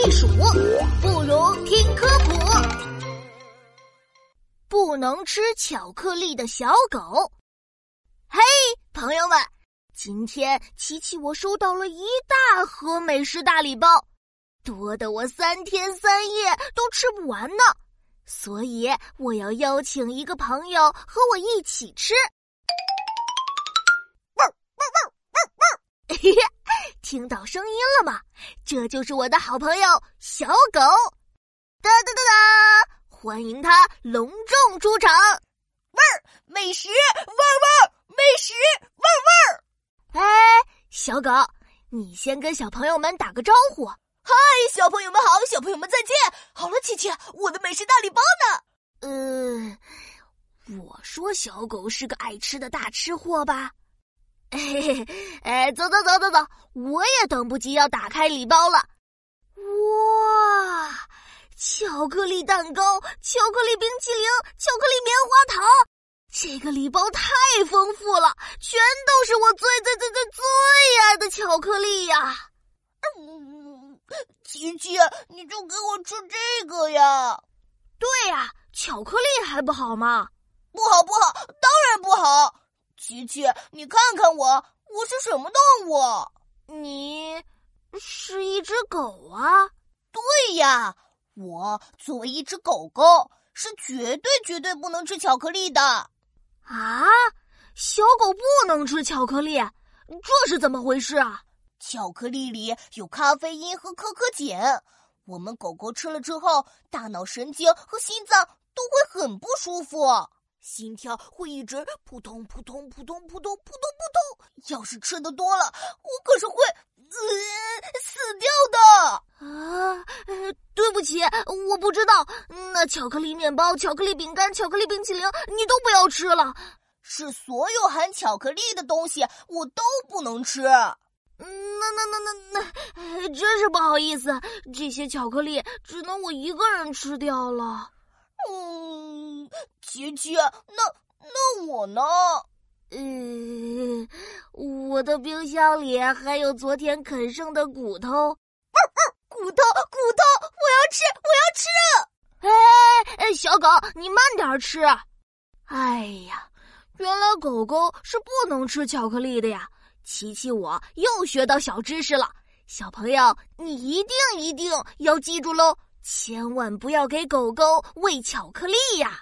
避暑，不如听科普。不能吃巧克力的小狗。嘿，朋友们，今天琪琪我收到了一大盒美食大礼包，多的我三天三夜都吃不完呢。所以我要邀请一个朋友和我一起吃。听到声音了吗？这就是我的好朋友小狗。哒哒哒哒，欢迎他隆重出场。味儿美食，味儿味美食，味儿味儿。哎，小狗，你先跟小朋友们打个招呼。嗨，小朋友们好，小朋友们再见。好了，琪琪，我的美食大礼包呢？呃，我说小狗是个爱吃的大吃货吧？嘿嘿，哎，走走走走走，也等不及要打开礼包了。哇，巧克力蛋糕、巧克力冰淇淋、巧克力棉花糖，这个礼包太丰富了，全都是我最最最最最爱的巧克力呀！嗯，琪琪，你就给我吃这个呀？对呀，巧克力还不好吗？不好，不好，当然不好。琪琪，你看看我，我是什么动物？你是一只狗啊？对呀，我作为一只狗狗，是绝对绝对不能吃巧克力的。啊，小狗不能吃巧克力，这是怎么回事啊？巧克力里有咖啡因和可可碱，我们狗狗吃了之后，大脑神经和心脏都会很不舒服，心跳会一直扑通扑通扑通扑通扑通扑通。要是吃的多了，我可是会呃死掉的啊！对不起，我不知道。那巧克力面包、巧克力饼干、巧克力冰淇淋，你都不要吃了。是所有含巧克力的东西，我都不能吃。那那那那那，真是不好意思，这些巧克力只能我一个人吃掉了。嗯，琪琪，那那我呢？嗯，我的冰箱里还有昨天啃剩的骨头。骨头，骨头，我要吃，我要吃！哎哎，小狗，你慢点吃。哎呀，原来狗狗是不能吃巧克力的呀。琪琪，我又学到小知识了。小朋友，你一定一定要记住喽，千万不要给狗狗喂巧克力呀！